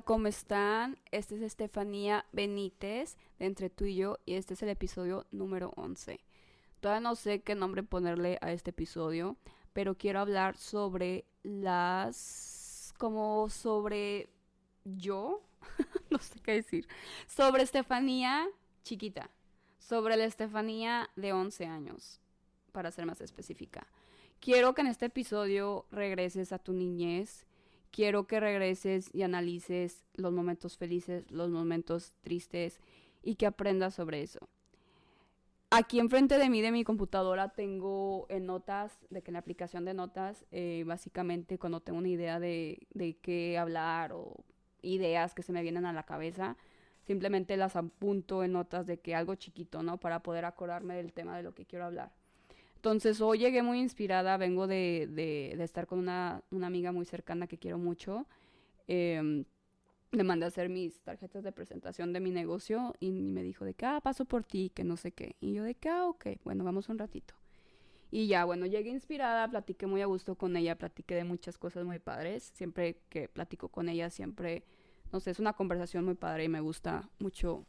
¿cómo están? Este es Estefanía Benítez de Entre tú y yo y este es el episodio número 11. Todavía no sé qué nombre ponerle a este episodio, pero quiero hablar sobre las... como sobre yo, no sé qué decir, sobre Estefanía chiquita, sobre la Estefanía de 11 años, para ser más específica. Quiero que en este episodio regreses a tu niñez quiero que regreses y analices los momentos felices, los momentos tristes y que aprendas sobre eso. Aquí enfrente de mí, de mi computadora, tengo en notas, de que en la aplicación de notas, eh, básicamente cuando tengo una idea de, de qué hablar o ideas que se me vienen a la cabeza, simplemente las apunto en notas de que algo chiquito, ¿no? Para poder acordarme del tema de lo que quiero hablar. Entonces hoy llegué muy inspirada, vengo de, de, estar con una, una, amiga muy cercana que quiero mucho. Eh, le mandé a hacer mis tarjetas de presentación de mi negocio y, me dijo de que, ah, paso por ti, que no sé qué. Y yo de que, ah, ok, bueno, vamos un ratito. Y ya, bueno, llegué inspirada, platiqué muy a gusto con ella, platiqué de muchas cosas muy padres. Siempre que platico con ella, siempre, no sé, es una conversación muy padre y me gusta mucho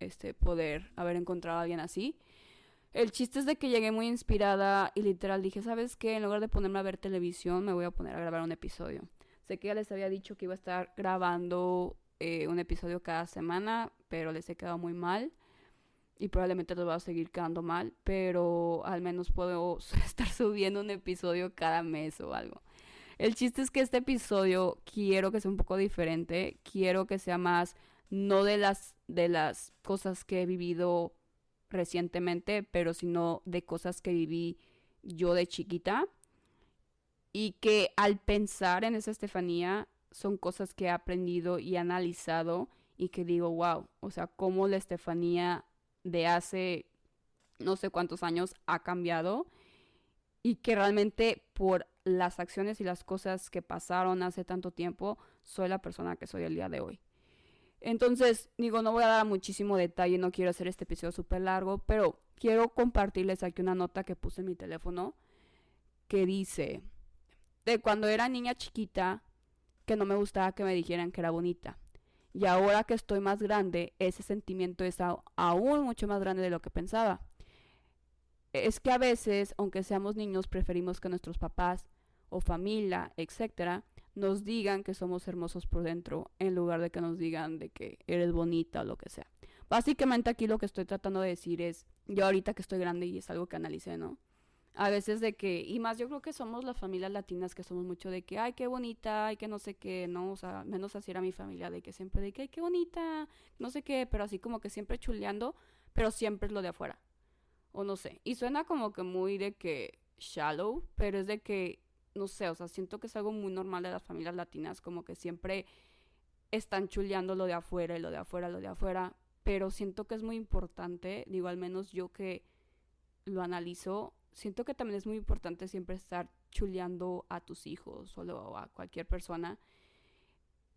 este poder haber encontrado a alguien así. El chiste es de que llegué muy inspirada y literal dije, ¿sabes qué? En lugar de ponerme a ver televisión, me voy a poner a grabar un episodio. Sé que ya les había dicho que iba a estar grabando eh, un episodio cada semana, pero les he quedado muy mal. Y probablemente los va a seguir quedando mal, pero al menos puedo estar subiendo un episodio cada mes o algo. El chiste es que este episodio quiero que sea un poco diferente, quiero que sea más no de las de las cosas que he vivido recientemente, pero sino de cosas que viví yo de chiquita. Y que al pensar en esa Estefanía son cosas que he aprendido y analizado y que digo, wow, o sea, cómo la Estefanía de hace no sé cuántos años ha cambiado y que realmente por las acciones y las cosas que pasaron hace tanto tiempo, soy la persona que soy el día de hoy. Entonces, digo, no voy a dar muchísimo detalle, no quiero hacer este episodio súper largo, pero quiero compartirles aquí una nota que puse en mi teléfono que dice, de cuando era niña chiquita, que no me gustaba que me dijeran que era bonita. Y ahora que estoy más grande, ese sentimiento es aún mucho más grande de lo que pensaba. Es que a veces, aunque seamos niños, preferimos que nuestros papás o familia, etcétera, nos digan que somos hermosos por dentro en lugar de que nos digan de que eres bonita o lo que sea. Básicamente aquí lo que estoy tratando de decir es, yo ahorita que estoy grande y es algo que analicé, ¿no? A veces de que, y más yo creo que somos las familias latinas que somos mucho de que, ay, qué bonita, ay, que no sé qué, ¿no? O sea, menos así era mi familia, de que siempre de que, ay, qué bonita, no sé qué, pero así como que siempre chuleando, pero siempre es lo de afuera. O no sé. Y suena como que muy de que shallow, pero es de que no sé, o sea, siento que es algo muy normal de las familias latinas, como que siempre están chuleando lo de afuera y lo de afuera, lo de afuera, pero siento que es muy importante, digo, al menos yo que lo analizo, siento que también es muy importante siempre estar chuleando a tus hijos o a cualquier persona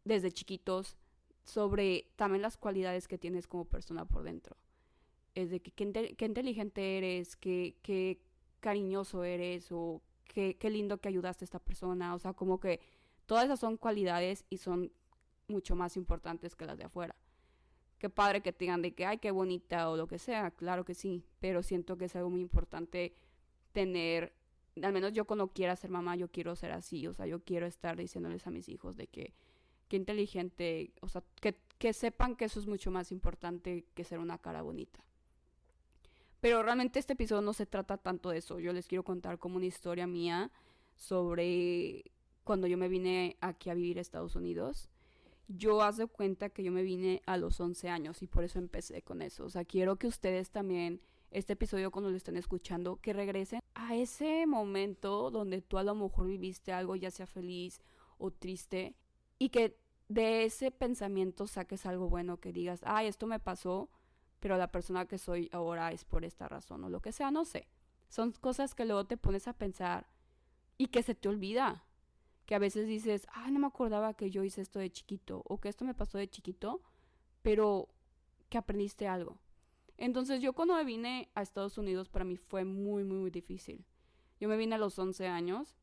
desde chiquitos sobre también las cualidades que tienes como persona por dentro. Es de que qué, inteligente eres, qué, qué cariñoso eres o qué, lindo que ayudaste a esta persona, o sea, como que todas esas son cualidades y son mucho más importantes que las de afuera. Qué padre que te digan de que, ay, qué bonita o lo que sea, claro que sí, pero siento que es algo muy importante tener, al menos yo cuando quiera ser mamá, yo quiero ser así, o sea, yo quiero estar diciéndoles a mis hijos de que, qué inteligente, o sea, que, que sepan que eso es mucho más importante que ser una cara bonita. Pero realmente este episodio no se trata tanto de eso. Yo les quiero contar como una historia mía sobre cuando yo me vine aquí a vivir a Estados Unidos. Yo hace cuenta que yo me vine a los 11 años y por eso empecé con eso. O sea, quiero que ustedes también, este episodio cuando lo estén escuchando, que regresen a ese momento donde tú a lo mejor viviste algo, ya sea feliz o triste, y que de ese pensamiento saques algo bueno, que digas, ay, esto me pasó, pero la persona que soy ahora es por esta razón o lo que sea, no sé. Son cosas que luego te pones a pensar y que se te olvida. Que a veces dices, ay, no me acordaba que yo hice esto de chiquito o que esto me pasó de chiquito, pero que aprendiste algo. Entonces yo cuando me vine a Estados Unidos para mí fue muy, muy, muy difícil. Yo me vine a los 11 años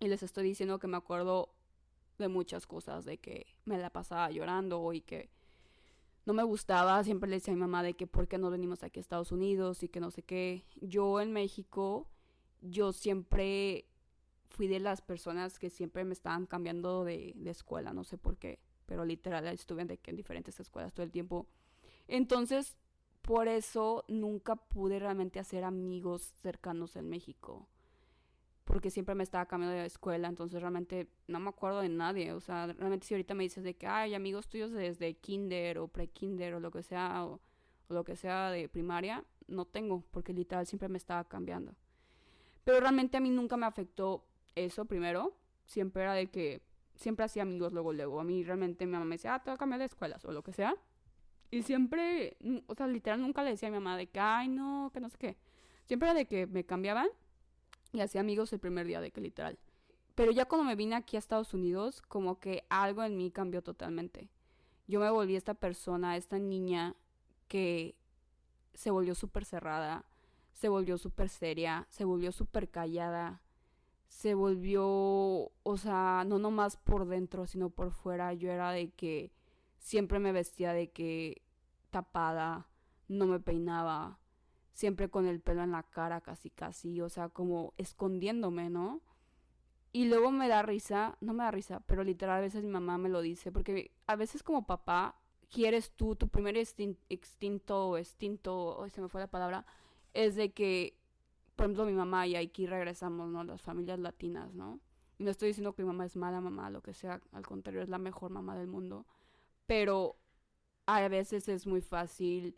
y les estoy diciendo que me acuerdo de muchas cosas, de que me la pasaba llorando y que no me gustaba, siempre le decía a mi mamá de que por qué no venimos aquí a Estados Unidos y que no sé qué. Yo en México, yo siempre fui de las personas que siempre me estaban cambiando de, de escuela, no sé por qué, pero literal estuve que en diferentes escuelas todo el tiempo. Entonces, por eso nunca pude realmente hacer amigos cercanos en México. Porque siempre me estaba cambiando de escuela, entonces realmente no me acuerdo de nadie. O sea, realmente si ahorita me dices de que hay amigos tuyos desde kinder o pre-kinder o lo que sea, o, o lo que sea de primaria, no tengo, porque literal siempre me estaba cambiando. Pero realmente a mí nunca me afectó eso primero. Siempre era de que siempre hacía amigos luego, luego. A mí realmente mi mamá me decía, ah, te voy a cambiar de escuelas o lo que sea. Y siempre, o sea, literal nunca le decía a mi mamá de que, ay, no, que no sé qué. Siempre era de que me cambiaban y hacía amigos el primer día, de que literal. Pero ya cuando me vine aquí a Estados Unidos, como que algo en mí cambió totalmente. Yo me volví esta persona, esta niña que se volvió súper cerrada, se volvió súper seria, se volvió súper callada, se volvió, o sea, no nomás por dentro, sino por fuera. Yo era de que siempre me vestía de que tapada, no me peinaba, siempre con el pelo en la cara casi casi, o sea, como escondiéndome, ¿no? Y luego me da risa, no me da risa, pero literal a veces mi mamá me lo dice, porque a veces como papá quieres tú, tu primer instinto o hoy se me fue la palabra, es de que, por ejemplo, mi mamá y aquí regresamos, ¿no? Las familias latinas, ¿no? Y no estoy diciendo que mi mamá es mala mamá, lo que sea, al contrario, es la mejor mamá del mundo pero a veces es muy fácil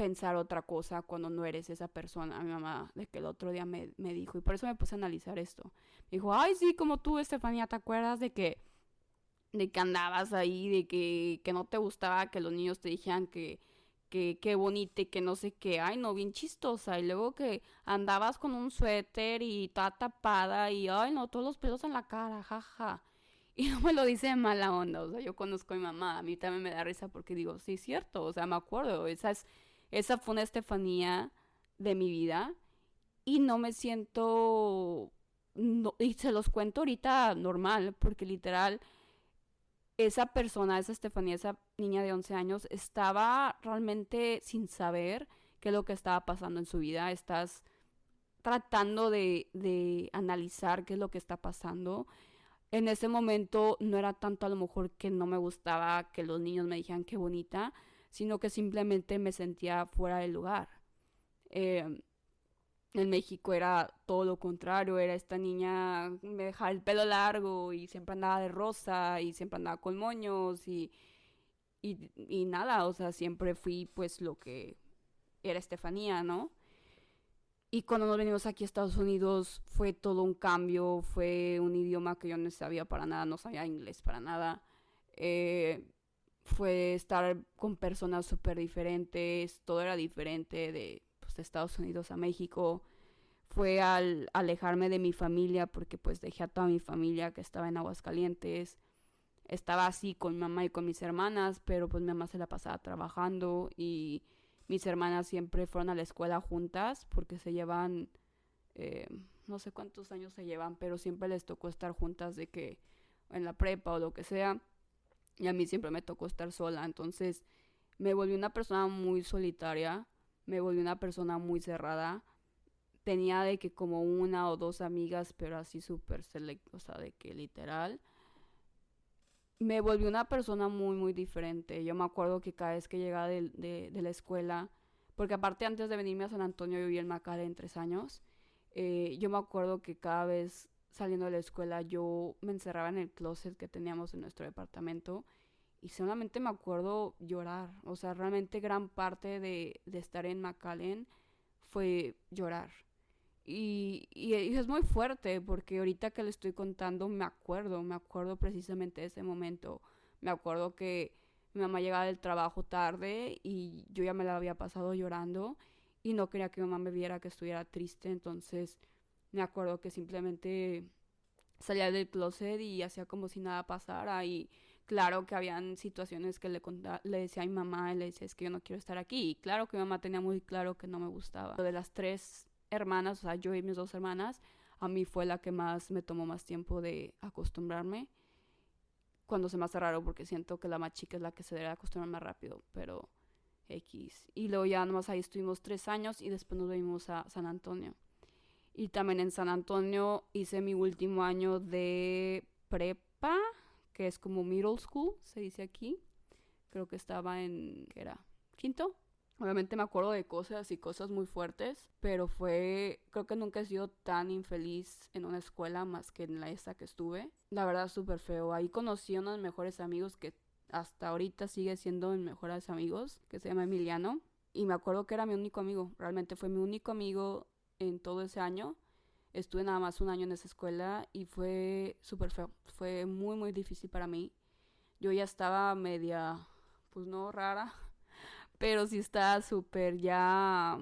pensar otra cosa cuando no eres esa persona. Mi mamá, de que el otro día me, me, dijo, y por eso me puse a analizar esto. Me dijo, ay, sí, como tú, Estefanía, ¿te acuerdas de que, de que andabas ahí, de que, que no te gustaba que los niños te dijeran que, que qué bonita y que no sé qué, ay, no, bien chistosa. Y luego que andabas con un suéter y toda tapada y, ay, no, todos los pelos en la cara, jaja. Y no me lo dice de mala onda, o sea, yo conozco a mi mamá, a mí también me da risa porque digo, sí, cierto, o sea, me acuerdo, esa, es, esa fue una Estefanía de mi vida y no me siento, y se los cuento ahorita normal, porque literal, esa persona, esa Estefanía, esa niña de 11 años, estaba realmente sin saber qué es lo que estaba pasando en su vida, estás tratando de, de analizar qué es lo que está pasando. En ese momento no era tanto a lo mejor que no me gustaba que los niños me dijeran qué bonita, sino que simplemente me sentía fuera del lugar. Eh, en México era todo lo contrario, era esta niña, me dejaba el pelo largo y siempre andaba de rosa y siempre andaba con moños y, y, nada, o sea, siempre fui pues lo que era Estefanía, ¿no? Y cuando nos venimos aquí a Estados Unidos fue todo un cambio, fue un idioma que yo no sabía para nada, no sabía inglés para nada. Eh, fue estar con personas súper diferentes, todo era diferente de, pues, de Estados Unidos a México. Fue al alejarme de mi familia porque pues dejé a toda mi familia que estaba en Aguascalientes. Estaba así con mi mamá y con mis hermanas, pero pues mi mamá se la pasaba trabajando y mis hermanas siempre fueron a la escuela juntas porque se llevan, eh, no sé cuántos años se llevan, pero siempre les tocó estar juntas de que en la prepa o lo que sea. Y a mí siempre me tocó estar sola. Entonces me volví una persona muy solitaria, me volví una persona muy cerrada. Tenía de que como una o dos amigas, pero así súper select, o sea, de que literal me volví una persona muy, muy diferente. Yo me acuerdo que cada vez que llegaba de, de, la escuela, porque aparte antes de venirme a San Antonio yo vivía en McAllen tres años, eh, yo me acuerdo que cada vez saliendo de la escuela yo me encerraba en el closet que teníamos en nuestro departamento y solamente me acuerdo llorar. O sea, realmente gran parte de, de estar en McAllen fue llorar. Y, y, es muy fuerte porque ahorita que le estoy contando me acuerdo, me acuerdo precisamente de ese momento. Me acuerdo que mi mamá llegaba del trabajo tarde y yo ya me la había pasado llorando y no quería que mi mamá me viera que estuviera triste. Entonces me acuerdo que simplemente salía del closet y hacía como si nada pasara y claro que habían situaciones que le, le decía a mi mamá y le decía es que yo no quiero estar aquí y claro que mi mamá tenía muy claro que no me gustaba. Lo de las tres hermanas, o sea, yo y mis dos hermanas, a mí fue la que más me tomó más tiempo de acostumbrarme. Cuando se me hace raro porque siento que la más chica es la que se debe acostumbrar más rápido, pero X. Y luego ya nomás ahí estuvimos tres años y después nos venimos a San Antonio. Y también en San Antonio hice mi último año de prepa, que es como middle school, se dice aquí. Creo que estaba en, ¿qué era? ¿Quinto? Obviamente me acuerdo de cosas y cosas muy fuertes, pero fue, creo que nunca he sido tan infeliz en una escuela más que en la esta que estuve. La verdad, súper feo. Ahí conocí a unos mejores amigos que hasta ahorita sigue siendo mis mejores amigos, que se llama Emiliano. Y me acuerdo que era mi único amigo, realmente fue mi único amigo en todo ese año. Estuve nada más un año en esa escuela y fue súper feo. Fue muy, muy difícil para mí. Yo ya estaba media, pues no rara, pero sí estaba súper ya...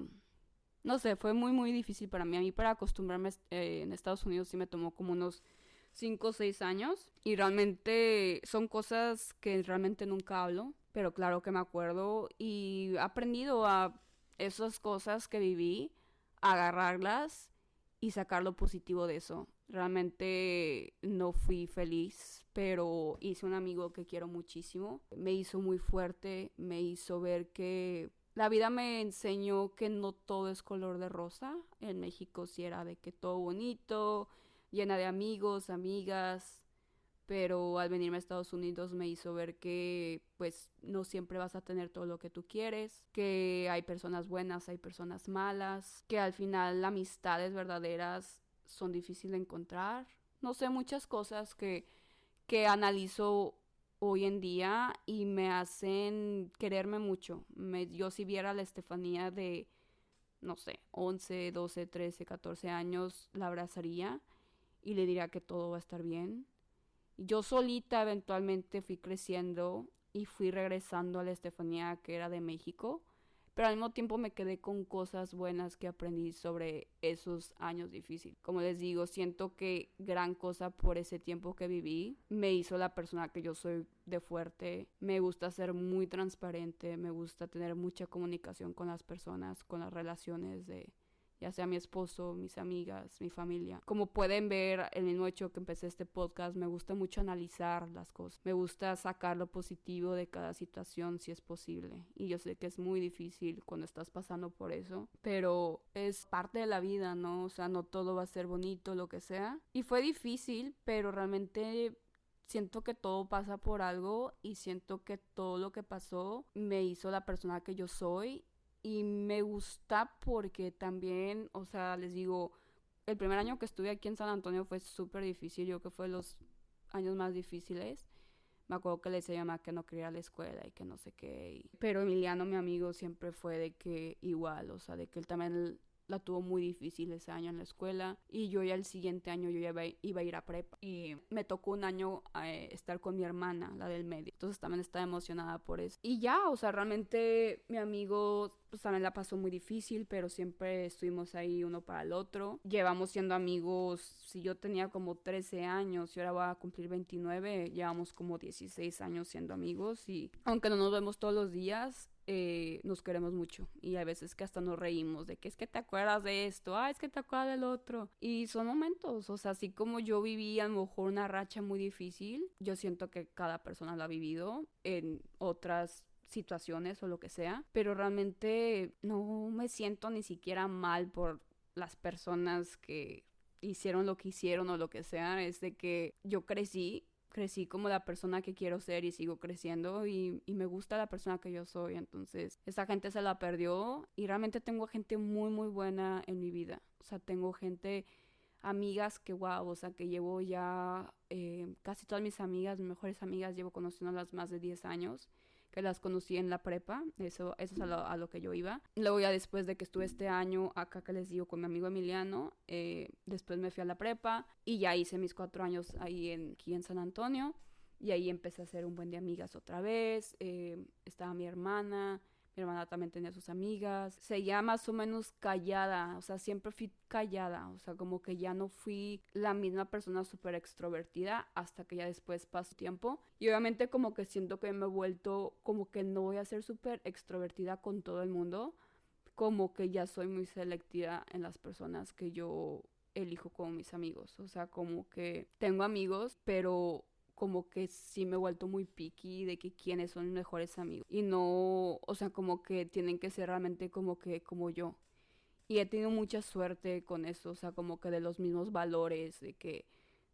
No sé, fue muy, muy difícil para mí. A mí para acostumbrarme eh, en Estados Unidos sí me tomó como unos 5 o 6 años. Y realmente son cosas que realmente nunca hablo. Pero claro que me acuerdo y he aprendido a esas cosas que viví agarrarlas y sacar lo positivo de eso. Realmente no fui feliz, pero hice un amigo que quiero muchísimo. Me hizo muy fuerte, me hizo ver que la vida me enseñó que no todo es color de rosa. En México sí era de que todo bonito, llena de amigos, amigas, pero al venirme a Estados Unidos me hizo ver que pues no siempre vas a tener todo lo que tú quieres, que hay personas buenas, hay personas malas, que al final amistades verdaderas son difíciles de encontrar. No sé, muchas cosas que, que analizo hoy en día y me hacen quererme mucho. Me, yo si viera a la Estefanía de, no sé, 11, 12, 13, 14 años, la abrazaría y le diría que todo va a estar bien yo solita eventualmente fui creciendo y fui regresando a la Estefanía que era de México, pero al mismo tiempo me quedé con cosas buenas que aprendí sobre esos años difíciles. Como les digo, siento que gran cosa por ese tiempo que viví me hizo la persona que yo soy de fuerte. Me gusta ser muy transparente, me gusta tener mucha comunicación con las personas, con las relaciones de ya sea mi esposo, mis amigas, mi familia. Como pueden ver, el mismo hecho que empecé este podcast, me gusta mucho analizar las cosas. Me gusta sacar lo positivo de cada situación si es posible. Y yo sé que es muy difícil cuando estás pasando por eso, pero es parte de la vida, ¿no? O sea, no todo va a ser bonito, lo que sea. Y fue difícil, pero realmente siento que todo pasa por algo y siento que todo lo que pasó me hizo la persona que yo soy y me gusta porque también, o sea, les digo, el primer año que estuve aquí en San Antonio fue súper difícil, yo que fue los años más difíciles. Me acuerdo que le decía a mamá que no quería la escuela y que no sé qué. Pero Emiliano, mi amigo, siempre fue de que igual, o sea, de que él también la tuvo muy difícil ese año en la escuela y yo ya el siguiente año yo ya iba, a ir a prepa y me tocó un año eh, estar con mi hermana, la del medio. Entonces también estaba emocionada por eso. Y ya, o sea, realmente mi amigo pues también la pasó muy difícil, pero siempre estuvimos ahí uno para el otro. Llevamos siendo amigos, si yo tenía como 13 años y ahora voy a cumplir 29, llevamos como 16 años siendo amigos y aunque no nos vemos todos los días, eh, nos queremos mucho y a veces que hasta nos reímos de que es que te acuerdas de esto, ah, es que te acuerdas del otro. Y son momentos, o sea, así como yo viví a lo mejor una racha muy difícil, yo siento que cada persona lo ha vivido en otras situaciones o lo que sea, pero realmente no me siento ni siquiera mal por las personas que hicieron lo que hicieron o lo que sea, es de que yo crecí crecí como la persona que quiero ser y sigo creciendo y, me gusta la persona que yo soy. Entonces, esa gente se la perdió y realmente tengo gente muy, muy buena en mi vida. O sea, tengo gente, amigas que, wow, o sea, que llevo ya eh, casi todas mis amigas, mis mejores amigas, llevo conociéndolas más de 10 años que las conocí en la prepa, eso, eso es a lo, que yo iba. Luego ya después de que estuve este año acá que les digo con mi amigo Emiliano, eh, después me fui a la prepa y ya hice mis cuatro años ahí en, aquí en San Antonio y ahí empecé a hacer un buen de amigas otra vez, eh, estaba mi hermana, hermana también tenía sus amigas. Seguía más o menos callada, o sea, siempre fui callada, o sea, como que ya no fui la misma persona súper extrovertida hasta que ya después pasó tiempo. Y obviamente como que siento que me he vuelto como que no voy a ser súper extrovertida con todo el mundo, como que ya soy muy selectiva en las personas que yo elijo como mis amigos. O sea, como que tengo amigos, pero como que sí me he vuelto muy picky de que quiénes son mis mejores amigos. Y no, o sea, como que tienen que ser realmente como que como yo. Y he tenido mucha suerte con eso, o sea, como que de los mismos valores, de que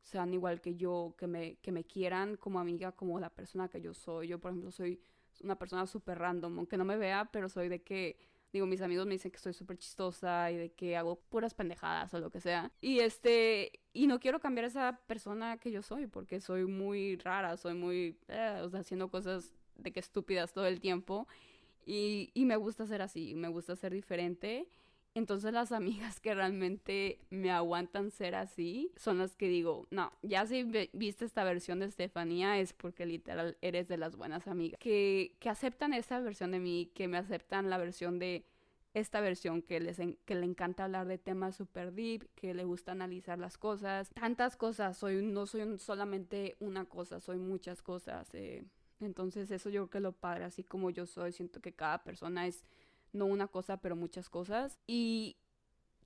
sean igual que yo, que me, que me quieran como amiga, como la persona que yo soy. Yo, por ejemplo, soy una persona súper random, aunque no me vea, pero soy de que Digo, mis amigos me dicen que soy súper chistosa y de que hago puras pendejadas o lo que sea. Y este, y no quiero cambiar esa persona que yo soy porque soy muy rara, soy muy, eh, haciendo cosas de que estúpidas todo el tiempo. Y, y me gusta ser así, me gusta ser diferente. Entonces las amigas que realmente me aguantan ser así son las que digo, no, ya si viste esta versión de Estefanía es porque literal eres de las buenas amigas. Que, que aceptan esa versión de mí, que me aceptan la versión de esta versión que, les que le encanta hablar de temas super deep, que le gusta analizar las cosas. Tantas cosas, soy, no soy solamente una cosa, soy muchas cosas. Eh. Entonces eso yo creo que lo padre, así como yo soy, siento que cada persona es no una cosa, pero muchas cosas. Y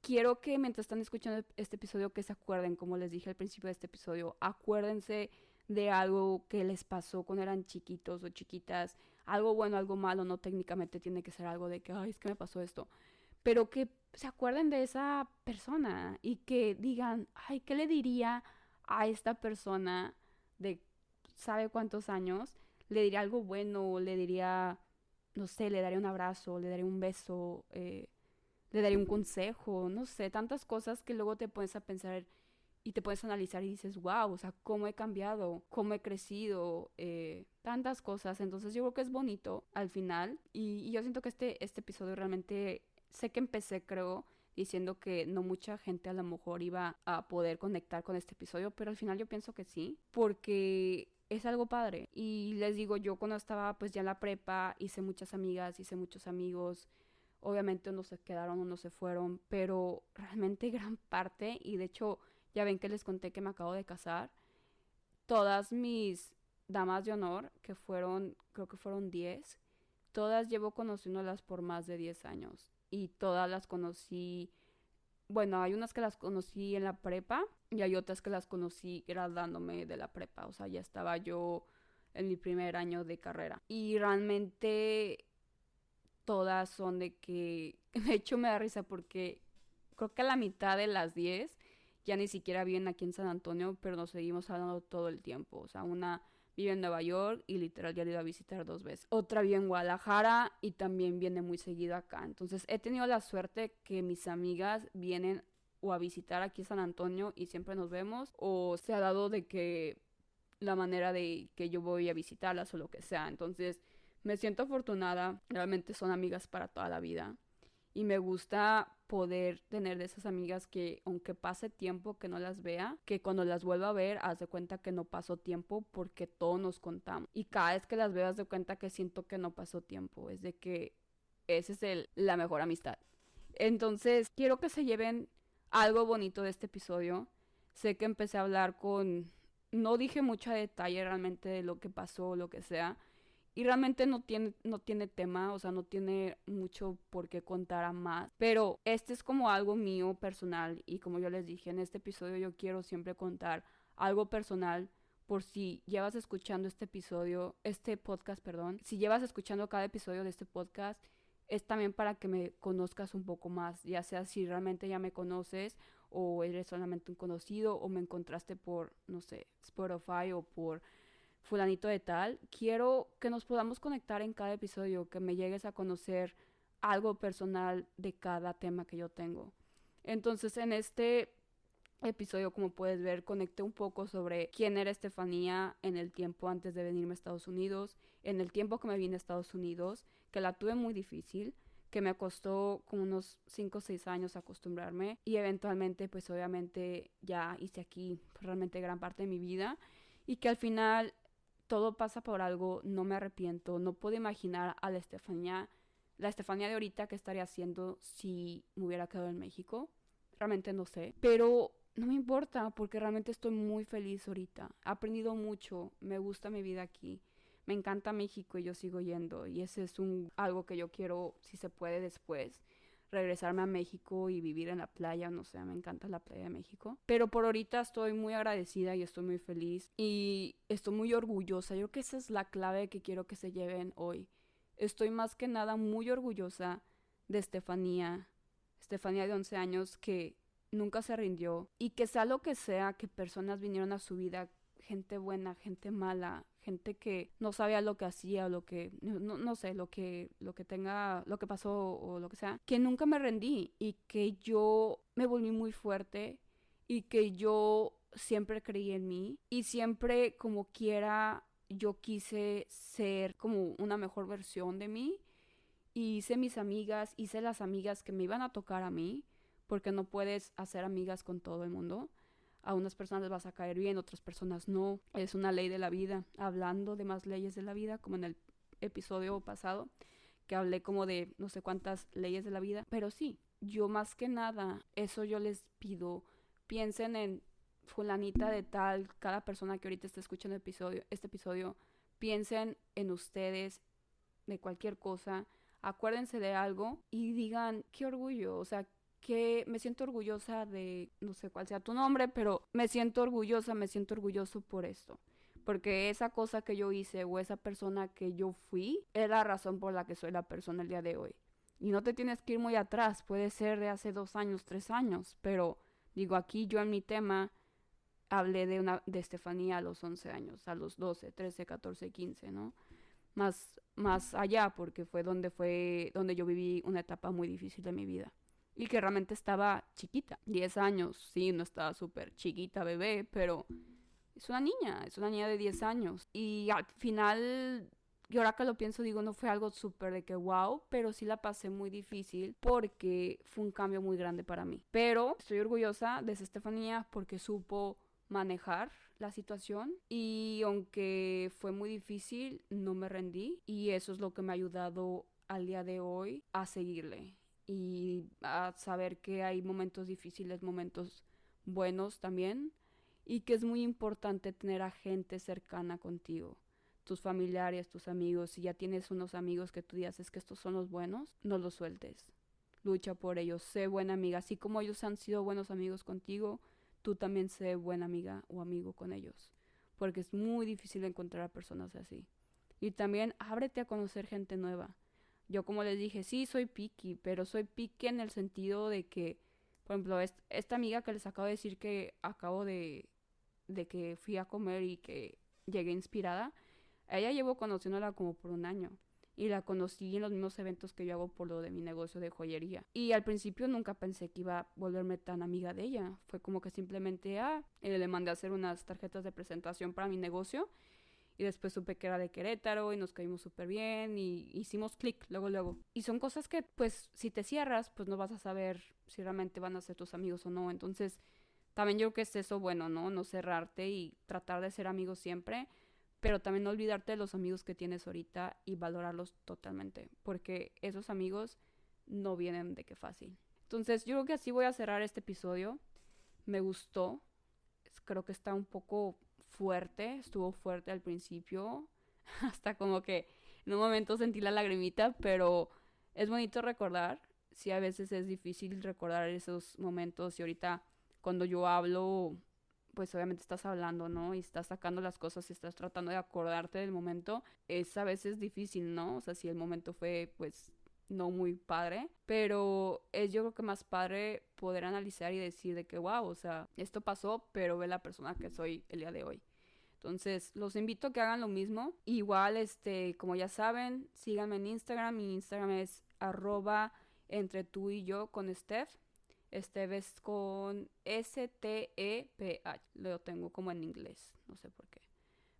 quiero que mientras están escuchando este episodio, que se acuerden, como les dije al principio de este episodio, acuérdense de algo que les pasó cuando eran chiquitos o chiquitas, algo bueno, algo malo, no técnicamente tiene que ser algo de que, ay, es que me pasó esto, pero que se acuerden de esa persona y que digan, ay, ¿qué le diría a esta persona de sabe cuántos años? Le diría algo bueno, le diría no sé, le daré un abrazo, le daré un beso, eh, le daré un consejo, no sé, tantas cosas que luego te pones a pensar y te puedes analizar y dices, wow, o sea, cómo he cambiado, cómo he crecido, eh, tantas cosas. Entonces yo creo que es bonito al final y, yo siento que este, este episodio realmente, sé que empecé, creo, diciendo que no mucha gente a lo mejor iba a poder conectar con este episodio, pero al final yo pienso que sí, porque es algo padre. Y les digo, yo cuando estaba pues ya en la prepa hice muchas amigas, hice muchos amigos. Obviamente unos se quedaron, unos se fueron, pero realmente gran parte, y de hecho ya ven que les conté que me acabo de casar, todas mis damas de honor, que fueron, creo que fueron 10, todas llevo conociéndolas por más de 10 años. Y todas las conocí bueno, hay unas que las conocí en la prepa y hay otras que las conocí graduándome de la prepa, o sea, ya estaba yo en mi primer año de carrera. Y realmente todas son de que, de hecho me da risa porque creo que a la mitad de las 10 ya ni siquiera viven aquí en San Antonio, pero nos seguimos hablando todo el tiempo, o sea, una vive en Nueva York y literal ya he ido a visitar dos veces. Otra vive en Guadalajara y también viene muy seguido acá. Entonces he tenido la suerte que mis amigas vienen o a visitar aquí San Antonio y siempre nos vemos o se ha dado de que la manera de que yo voy a visitarlas o lo que sea. Entonces me siento afortunada, realmente son amigas para toda la vida y me gusta poder tener de esas amigas que aunque pase tiempo que no las vea, que cuando las vuelva a ver, haz de cuenta que no pasó tiempo porque todos nos contamos. Y cada vez que las veo, haz de cuenta que siento que no pasó tiempo. Es de que esa es el, la mejor amistad. Entonces, quiero que se lleven algo bonito de este episodio. Sé que empecé a hablar con... No dije mucho detalle realmente de lo que pasó o lo que sea y realmente no tiene, no tiene tema, o sea, no tiene mucho por qué contar a más. Pero este es como algo mío personal y como yo les dije en este episodio yo quiero siempre contar algo personal por si llevas escuchando este episodio, este podcast, perdón, si llevas escuchando cada episodio de este podcast, es también para que me conozcas un poco más, ya sea si realmente ya me conoces o eres solamente un conocido o me encontraste por, no sé, Spotify o por fulanito de tal, quiero que nos podamos conectar en cada episodio, que me llegues a conocer algo personal de cada tema que yo tengo. Entonces, en este episodio, como puedes ver, conecté un poco sobre quién era Estefanía en el tiempo antes de venirme a Estados Unidos, en el tiempo que me vine a Estados Unidos, que la tuve muy difícil, que me costó como unos 5 o 6 años acostumbrarme y eventualmente pues obviamente ya hice aquí realmente gran parte de mi vida y que al final todo pasa por algo, no me arrepiento, no puedo imaginar a la Estefanía, la Estefanía de ahorita que estaría haciendo si me hubiera quedado en México. Realmente no sé, pero no me importa porque realmente estoy muy feliz ahorita. He aprendido mucho, me gusta mi vida aquí. Me encanta México y yo sigo yendo y ese es un algo que yo quiero si se puede después regresarme a México y vivir en la playa, no sé, me encanta la playa de México. Pero por ahorita estoy muy agradecida y estoy muy feliz y estoy muy orgullosa. Yo creo que esa es la clave que quiero que se lleven hoy. Estoy más que nada muy orgullosa de Estefanía, Estefanía de 11 años que nunca se rindió y que sea lo que sea que personas vinieron a su vida, gente buena, gente mala, gente que no sabía lo que hacía o lo que no, no, sé lo que lo que tenga lo que pasó o lo que sea que nunca me rendí y que yo me volví muy fuerte y que yo siempre creí en mí y siempre como quiera yo quise ser como una mejor versión de mí y hice mis amigas hice las amigas que me iban a tocar a mí porque no puedes hacer amigas con todo el mundo a unas personas les vas a caer bien, otras personas no. Es una ley de la vida. Hablando de más leyes de la vida, como en el episodio pasado, que hablé como de no sé cuántas leyes de la vida. Pero sí, yo más que nada, eso yo les pido. Piensen en fulanita de tal, cada persona que ahorita está escuchando episodio, este episodio, piensen en ustedes, de cualquier cosa, acuérdense de algo y digan, qué orgullo, o sea, que me siento orgullosa de, no sé cuál sea tu nombre, pero me siento orgullosa, me siento orgulloso por esto. Porque esa cosa que yo hice o esa persona que yo fui es la razón por la que soy la persona el día de hoy. Y no te tienes que ir muy atrás, puede ser de hace dos años, tres años, pero digo, aquí yo en mi tema hablé de, una, de Estefanía a los 11 años, a los 12, 13, 14, 15, ¿no? Más, más allá, porque fue donde, fue donde yo viví una etapa muy difícil de mi vida y que realmente estaba chiquita, 10 años, sí, no estaba súper chiquita bebé, pero es una niña, es una niña de 10 años. Y al final, y ahora que lo pienso, digo, no fue algo súper de que wow, pero sí la pasé muy difícil porque fue un cambio muy grande para mí. Pero estoy orgullosa de Estefanía porque supo manejar la situación y aunque fue muy difícil, no me rendí y eso es lo que me ha ayudado al día de hoy a seguirle y a saber que hay momentos difíciles, momentos buenos también y que es muy importante tener a gente cercana contigo, tus familiares, tus amigos, si ya tienes unos amigos que tú dices que estos son los buenos, no los sueltes. Lucha por ellos, sé buena amiga, así como ellos han sido buenos amigos contigo, tú también sé buena amiga o amigo con ellos, porque es muy difícil encontrar a personas así. Y también ábrete a conocer gente nueva yo como les dije, sí, soy picky, pero soy picky en el sentido de que, por ejemplo, esta amiga que les acabo de decir que acabo de, de que fui a comer y que llegué inspirada, ella llevo conociéndola como por un año. Y la conocí en los mismos eventos que yo hago por lo de mi negocio de joyería. Y al principio nunca pensé que iba a volverme tan amiga de ella. Fue como que simplemente, ah, eh, le mandé a hacer unas tarjetas de presentación para mi negocio y después supe que era de Querétaro y nos caímos súper bien y hicimos clic luego, luego. Y son cosas que, pues, si te cierras, pues no vas a saber si realmente van a ser tus amigos o no. Entonces, también yo creo que es eso bueno, ¿no? No cerrarte y tratar de ser amigos siempre, pero también no olvidarte de los amigos que tienes ahorita y valorarlos totalmente, porque esos amigos no vienen de qué fácil. Entonces, yo creo que así voy a cerrar este episodio. Me gustó. Creo que está un poco fuerte, estuvo fuerte al principio, hasta como que en un momento sentí la lagrimita, pero es bonito recordar, sí a veces es difícil recordar esos momentos y ahorita cuando yo hablo, pues obviamente estás hablando, ¿no? Y estás sacando las cosas y estás tratando de acordarte del momento, es a veces difícil, ¿no? O sea, si el momento fue pues no muy padre, pero es yo creo que más padre poder analizar y decir de que wow, o sea, esto pasó, pero ve la persona que soy el día de hoy. Entonces, los invito a que hagan lo mismo. Igual, este, como ya saben, síganme en Instagram. Mi Instagram es arroba entre tú y yo con Steph. Steph es con S-T-E-P-H. Lo tengo como en inglés. No sé por qué.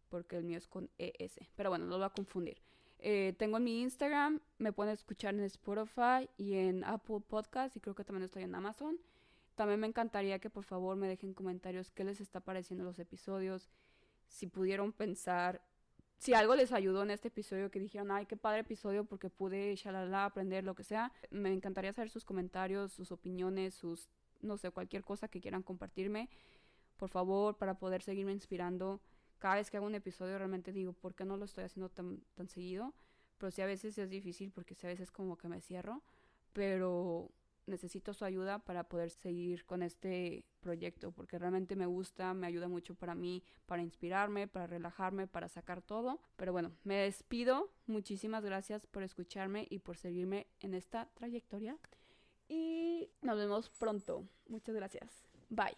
Porque el mío es con E-S. Pero bueno, no lo voy a confundir. Eh, tengo en mi Instagram. Me pueden escuchar en Spotify y en Apple Podcast. Y creo que también estoy en Amazon. También me encantaría que por favor me dejen comentarios qué les está pareciendo los episodios si pudieron pensar, si algo les ayudó en este episodio, que dijeron, ay, qué padre episodio porque pude, shalala, aprender lo que sea, me encantaría saber sus comentarios, sus opiniones, sus, no sé, cualquier cosa que quieran compartirme, por favor, para poder seguirme inspirando. Cada vez que hago un episodio realmente digo, ¿por qué no lo estoy haciendo tan, tan seguido? Pero sí a veces es difícil porque sí a veces como que me cierro, pero necesito su ayuda para poder seguir con este proyecto, porque realmente me gusta, me ayuda mucho para mí, para inspirarme, para relajarme, para sacar todo. Pero bueno, me despido. Muchísimas gracias por escucharme y por seguirme en esta trayectoria. Y nos vemos pronto. Muchas gracias. Bye.